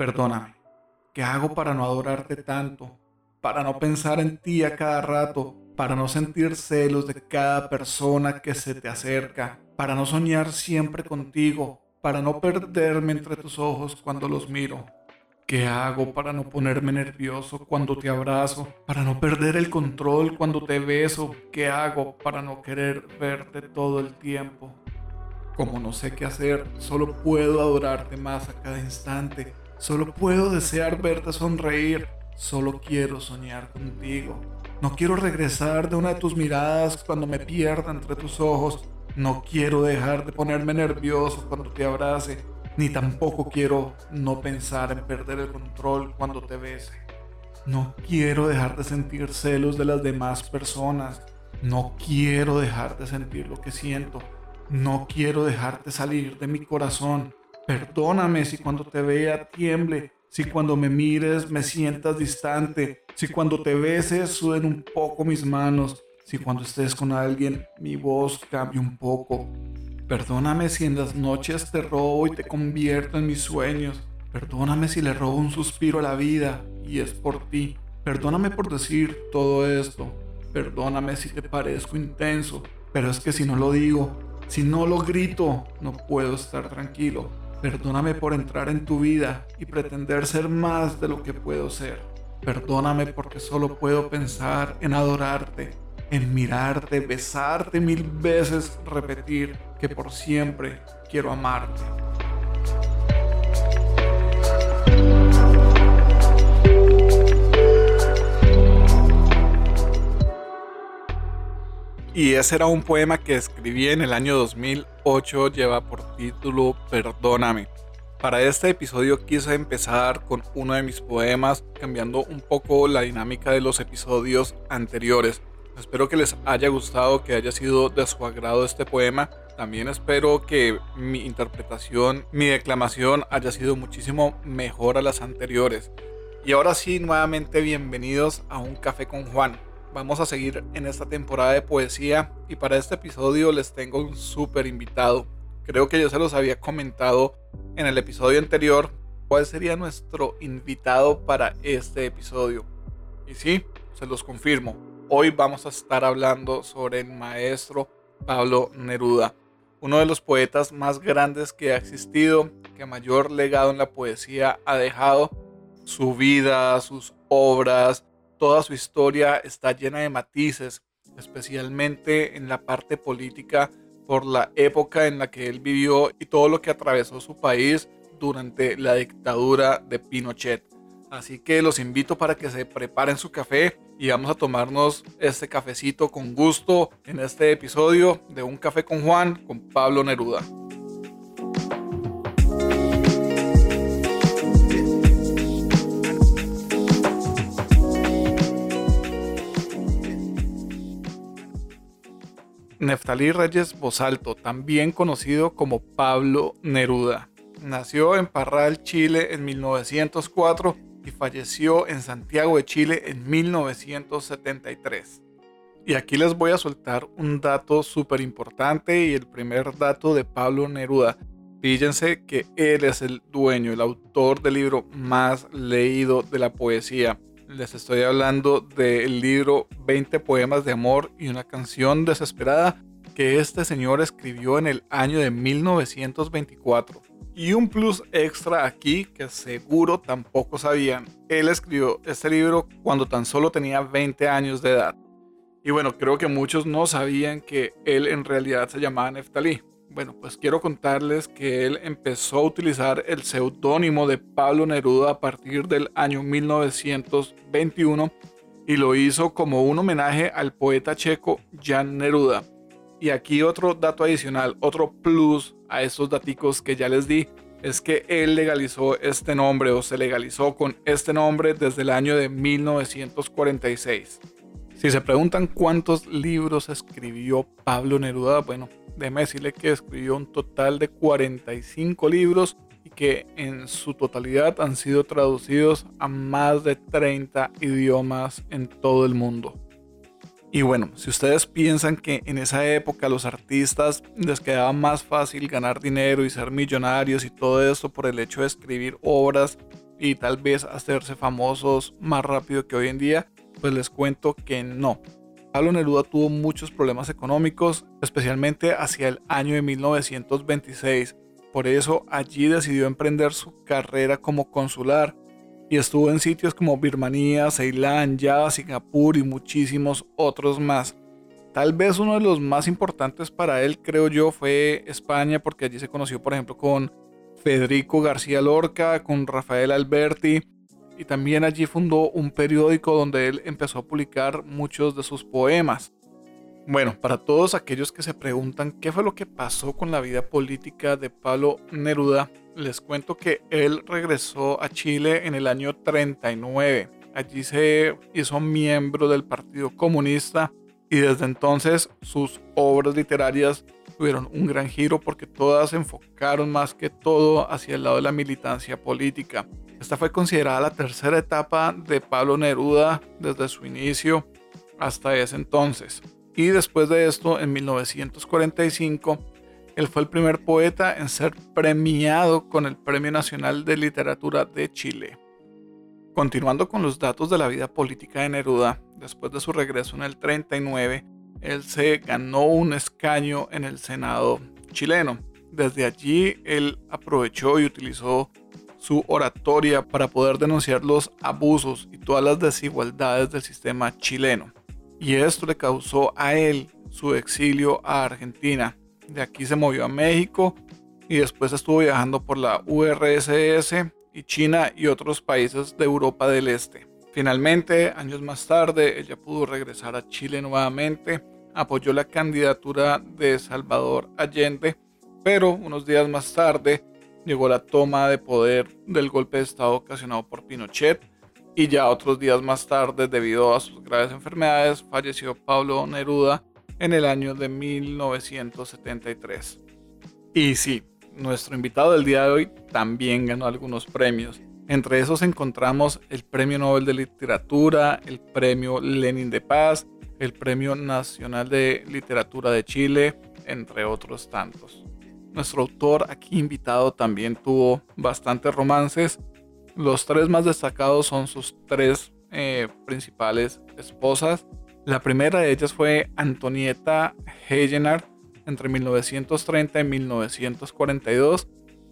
Perdóname. ¿Qué hago para no adorarte tanto? Para no pensar en ti a cada rato, para no sentir celos de cada persona que se te acerca, para no soñar siempre contigo, para no perderme entre tus ojos cuando los miro. ¿Qué hago para no ponerme nervioso cuando te abrazo? Para no perder el control cuando te beso. ¿Qué hago para no querer verte todo el tiempo? Como no sé qué hacer, solo puedo adorarte más a cada instante. Solo puedo desear verte sonreír. Solo quiero soñar contigo. No quiero regresar de una de tus miradas cuando me pierda entre tus ojos. No quiero dejar de ponerme nervioso cuando te abrace ni tampoco quiero no pensar en perder el control cuando te bese. No quiero dejar de sentir celos de las demás personas. No quiero dejar de sentir lo que siento. No quiero dejarte salir de mi corazón. Perdóname si cuando te vea tiemble, si cuando me mires me sientas distante, si cuando te beses suden un poco mis manos, si cuando estés con alguien mi voz cambie un poco. Perdóname si en las noches te robo y te convierto en mis sueños. Perdóname si le robo un suspiro a la vida y es por ti. Perdóname por decir todo esto. Perdóname si te parezco intenso. Pero es que si no lo digo, si no lo grito, no puedo estar tranquilo. Perdóname por entrar en tu vida y pretender ser más de lo que puedo ser. Perdóname porque solo puedo pensar en adorarte en mirarte, besarte mil veces, repetir que por siempre quiero amarte. Y ese era un poema que escribí en el año 2008, lleva por título Perdóname. Para este episodio quise empezar con uno de mis poemas, cambiando un poco la dinámica de los episodios anteriores. Espero que les haya gustado, que haya sido de su agrado este poema. También espero que mi interpretación, mi declamación haya sido muchísimo mejor a las anteriores. Y ahora sí, nuevamente bienvenidos a Un Café con Juan. Vamos a seguir en esta temporada de poesía y para este episodio les tengo un súper invitado. Creo que yo se los había comentado en el episodio anterior cuál sería nuestro invitado para este episodio. Y sí, se los confirmo Hoy vamos a estar hablando sobre el maestro Pablo Neruda, uno de los poetas más grandes que ha existido, que mayor legado en la poesía ha dejado. Su vida, sus obras, toda su historia está llena de matices, especialmente en la parte política por la época en la que él vivió y todo lo que atravesó su país durante la dictadura de Pinochet. Así que los invito para que se preparen su café y vamos a tomarnos este cafecito con gusto en este episodio de Un Café con Juan con Pablo Neruda. Neftalí Reyes Bosalto, también conocido como Pablo Neruda. Nació en Parral, Chile en 1904 y falleció en Santiago de Chile en 1973. Y aquí les voy a soltar un dato súper importante y el primer dato de Pablo Neruda. Fíjense que él es el dueño, el autor del libro más leído de la poesía. Les estoy hablando del libro 20 poemas de amor y una canción desesperada que este señor escribió en el año de 1924. Y un plus extra aquí que seguro tampoco sabían. Él escribió este libro cuando tan solo tenía 20 años de edad. Y bueno, creo que muchos no sabían que él en realidad se llamaba Neftalí. Bueno, pues quiero contarles que él empezó a utilizar el seudónimo de Pablo Neruda a partir del año 1921 y lo hizo como un homenaje al poeta checo Jan Neruda. Y aquí otro dato adicional, otro plus a estos daticos que ya les di, es que él legalizó este nombre o se legalizó con este nombre desde el año de 1946. Si se preguntan cuántos libros escribió Pablo Neruda, bueno, déjeme decirle que escribió un total de 45 libros y que en su totalidad han sido traducidos a más de 30 idiomas en todo el mundo. Y bueno, si ustedes piensan que en esa época los artistas les quedaba más fácil ganar dinero y ser millonarios y todo eso por el hecho de escribir obras y tal vez hacerse famosos más rápido que hoy en día, pues les cuento que no. Pablo Neruda tuvo muchos problemas económicos, especialmente hacia el año de 1926. Por eso allí decidió emprender su carrera como consular y estuvo en sitios como Birmania, Ceilán, Java, Singapur y muchísimos otros más. Tal vez uno de los más importantes para él, creo yo, fue España, porque allí se conoció, por ejemplo, con Federico García Lorca, con Rafael Alberti, y también allí fundó un periódico donde él empezó a publicar muchos de sus poemas. Bueno, para todos aquellos que se preguntan qué fue lo que pasó con la vida política de Pablo Neruda, les cuento que él regresó a Chile en el año 39. Allí se hizo miembro del Partido Comunista y desde entonces sus obras literarias tuvieron un gran giro porque todas se enfocaron más que todo hacia el lado de la militancia política. Esta fue considerada la tercera etapa de Pablo Neruda desde su inicio hasta ese entonces. Y después de esto, en 1945, él fue el primer poeta en ser premiado con el Premio Nacional de Literatura de Chile. Continuando con los datos de la vida política de Neruda, después de su regreso en el 39, él se ganó un escaño en el Senado chileno. Desde allí, él aprovechó y utilizó su oratoria para poder denunciar los abusos y todas las desigualdades del sistema chileno. Y esto le causó a él su exilio a Argentina. De aquí se movió a México y después estuvo viajando por la URSS y China y otros países de Europa del Este. Finalmente, años más tarde, ella pudo regresar a Chile nuevamente, apoyó la candidatura de Salvador Allende, pero unos días más tarde llegó la toma de poder del golpe de Estado ocasionado por Pinochet y ya otros días más tarde, debido a sus graves enfermedades, falleció Pablo Neruda en el año de 1973. Y sí, nuestro invitado del día de hoy también ganó algunos premios. Entre esos encontramos el Premio Nobel de Literatura, el Premio Lenin de Paz, el Premio Nacional de Literatura de Chile, entre otros tantos. Nuestro autor aquí invitado también tuvo bastantes romances. Los tres más destacados son sus tres eh, principales esposas. La primera de ellas fue Antonieta Heyenard entre 1930 y 1942.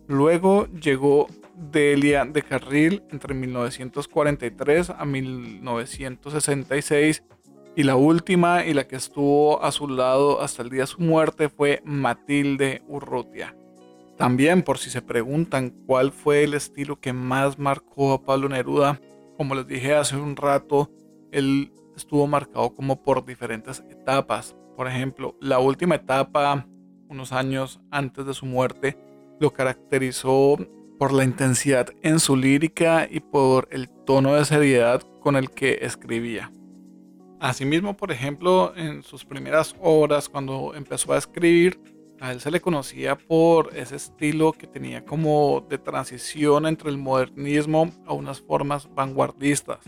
Luego llegó Delia de Carril entre 1943 a 1966 y la última y la que estuvo a su lado hasta el día de su muerte fue Matilde Urrutia. También, por si se preguntan cuál fue el estilo que más marcó a Pablo Neruda, como les dije hace un rato, él estuvo marcado como por diferentes etapas. Por ejemplo, la última etapa, unos años antes de su muerte, lo caracterizó por la intensidad en su lírica y por el tono de seriedad con el que escribía. Asimismo, por ejemplo, en sus primeras obras, cuando empezó a escribir, a él se le conocía por ese estilo que tenía como de transición entre el modernismo a unas formas vanguardistas.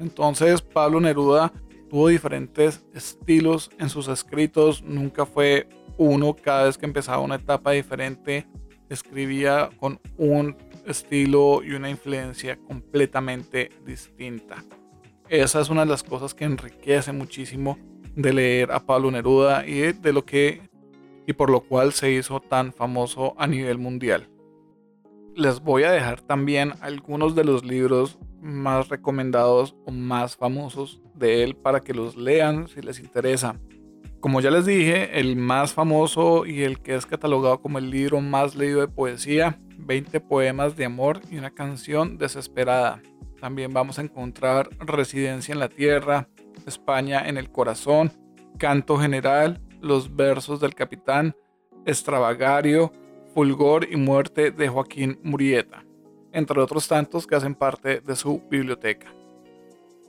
Entonces, Pablo Neruda tuvo diferentes estilos en sus escritos, nunca fue uno, cada vez que empezaba una etapa diferente, escribía con un estilo y una influencia completamente distinta. Esa es una de las cosas que enriquece muchísimo de leer a Pablo Neruda y de lo que y por lo cual se hizo tan famoso a nivel mundial. Les voy a dejar también algunos de los libros más recomendados o más famosos de él para que los lean si les interesa. Como ya les dije, el más famoso y el que es catalogado como el libro más leído de poesía, 20 poemas de amor y una canción desesperada. También vamos a encontrar Residencia en la Tierra, España en el Corazón, Canto General, Los Versos del Capitán, Extravagario, Fulgor y Muerte de Joaquín Murieta, entre otros tantos que hacen parte de su biblioteca.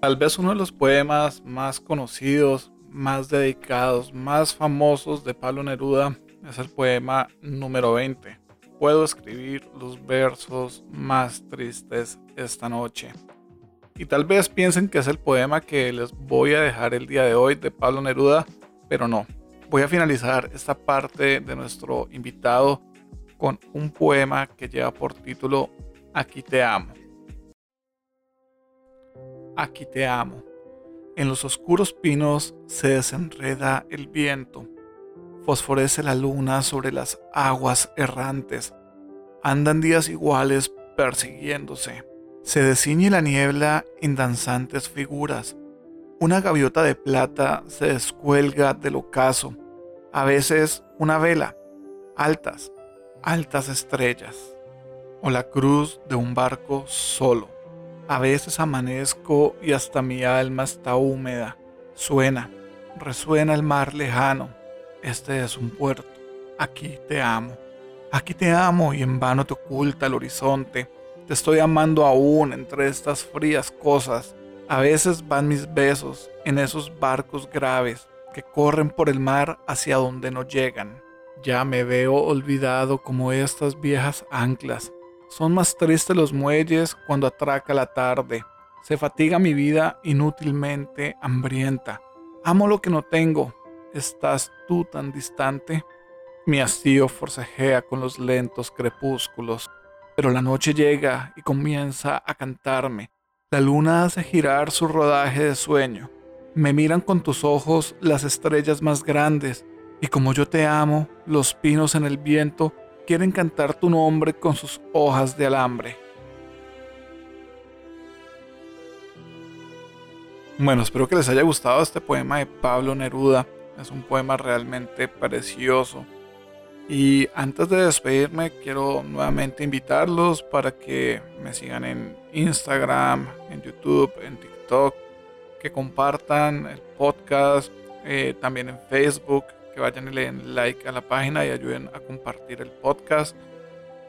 Tal vez uno de los poemas más conocidos, más dedicados, más famosos de Pablo Neruda es el poema número 20, puedo escribir los versos más tristes esta noche. Y tal vez piensen que es el poema que les voy a dejar el día de hoy de Pablo Neruda, pero no. Voy a finalizar esta parte de nuestro invitado con un poema que lleva por título Aquí te amo. aquí te amo. En los oscuros pinos se desenreda el viento, fosforece la luna sobre las aguas errantes, andan días iguales persiguiéndose, se desciñe la niebla en danzantes figuras, una gaviota de plata se descuelga del ocaso, a veces una vela, altas, altas estrellas, o la cruz de un barco solo. A veces amanezco y hasta mi alma está húmeda. Suena, resuena el mar lejano. Este es un puerto. Aquí te amo. Aquí te amo y en vano te oculta el horizonte. Te estoy amando aún entre estas frías cosas. A veces van mis besos en esos barcos graves que corren por el mar hacia donde no llegan. Ya me veo olvidado como estas viejas anclas. Son más tristes los muelles cuando atraca la tarde. Se fatiga mi vida inútilmente hambrienta. Amo lo que no tengo. ¿Estás tú tan distante? Mi hastío forcejea con los lentos crepúsculos, pero la noche llega y comienza a cantarme. La luna hace girar su rodaje de sueño. Me miran con tus ojos las estrellas más grandes, y como yo te amo, los pinos en el viento quieren cantar tu nombre con sus hojas de alambre. Bueno, espero que les haya gustado este poema de Pablo Neruda. Es un poema realmente precioso. Y antes de despedirme, quiero nuevamente invitarlos para que me sigan en Instagram, en YouTube, en TikTok que compartan el podcast, eh, también en Facebook, que vayan y le den like a la página y ayuden a compartir el podcast.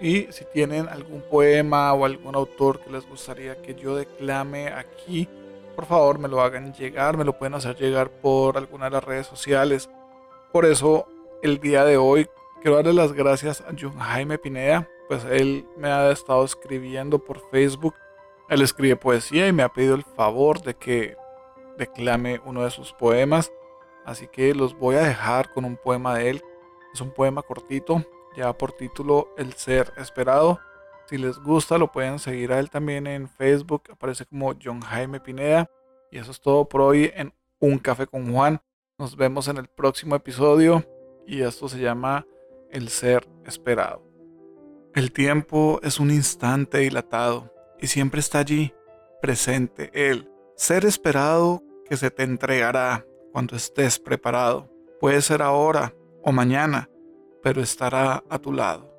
Y si tienen algún poema o algún autor que les gustaría que yo declame aquí, por favor me lo hagan llegar, me lo pueden hacer llegar por alguna de las redes sociales. Por eso el día de hoy quiero darle las gracias a John Jaime Pineda, pues él me ha estado escribiendo por Facebook. Él escribe poesía y me ha pedido el favor de que declame uno de sus poemas. Así que los voy a dejar con un poema de él. Es un poema cortito, ya por título El ser esperado. Si les gusta, lo pueden seguir a él también en Facebook. Aparece como John Jaime Pineda. Y eso es todo por hoy en Un Café con Juan. Nos vemos en el próximo episodio. Y esto se llama El ser esperado. El tiempo es un instante dilatado y siempre está allí, presente él, ser esperado que se te entregará cuando estés preparado. Puede ser ahora o mañana, pero estará a tu lado.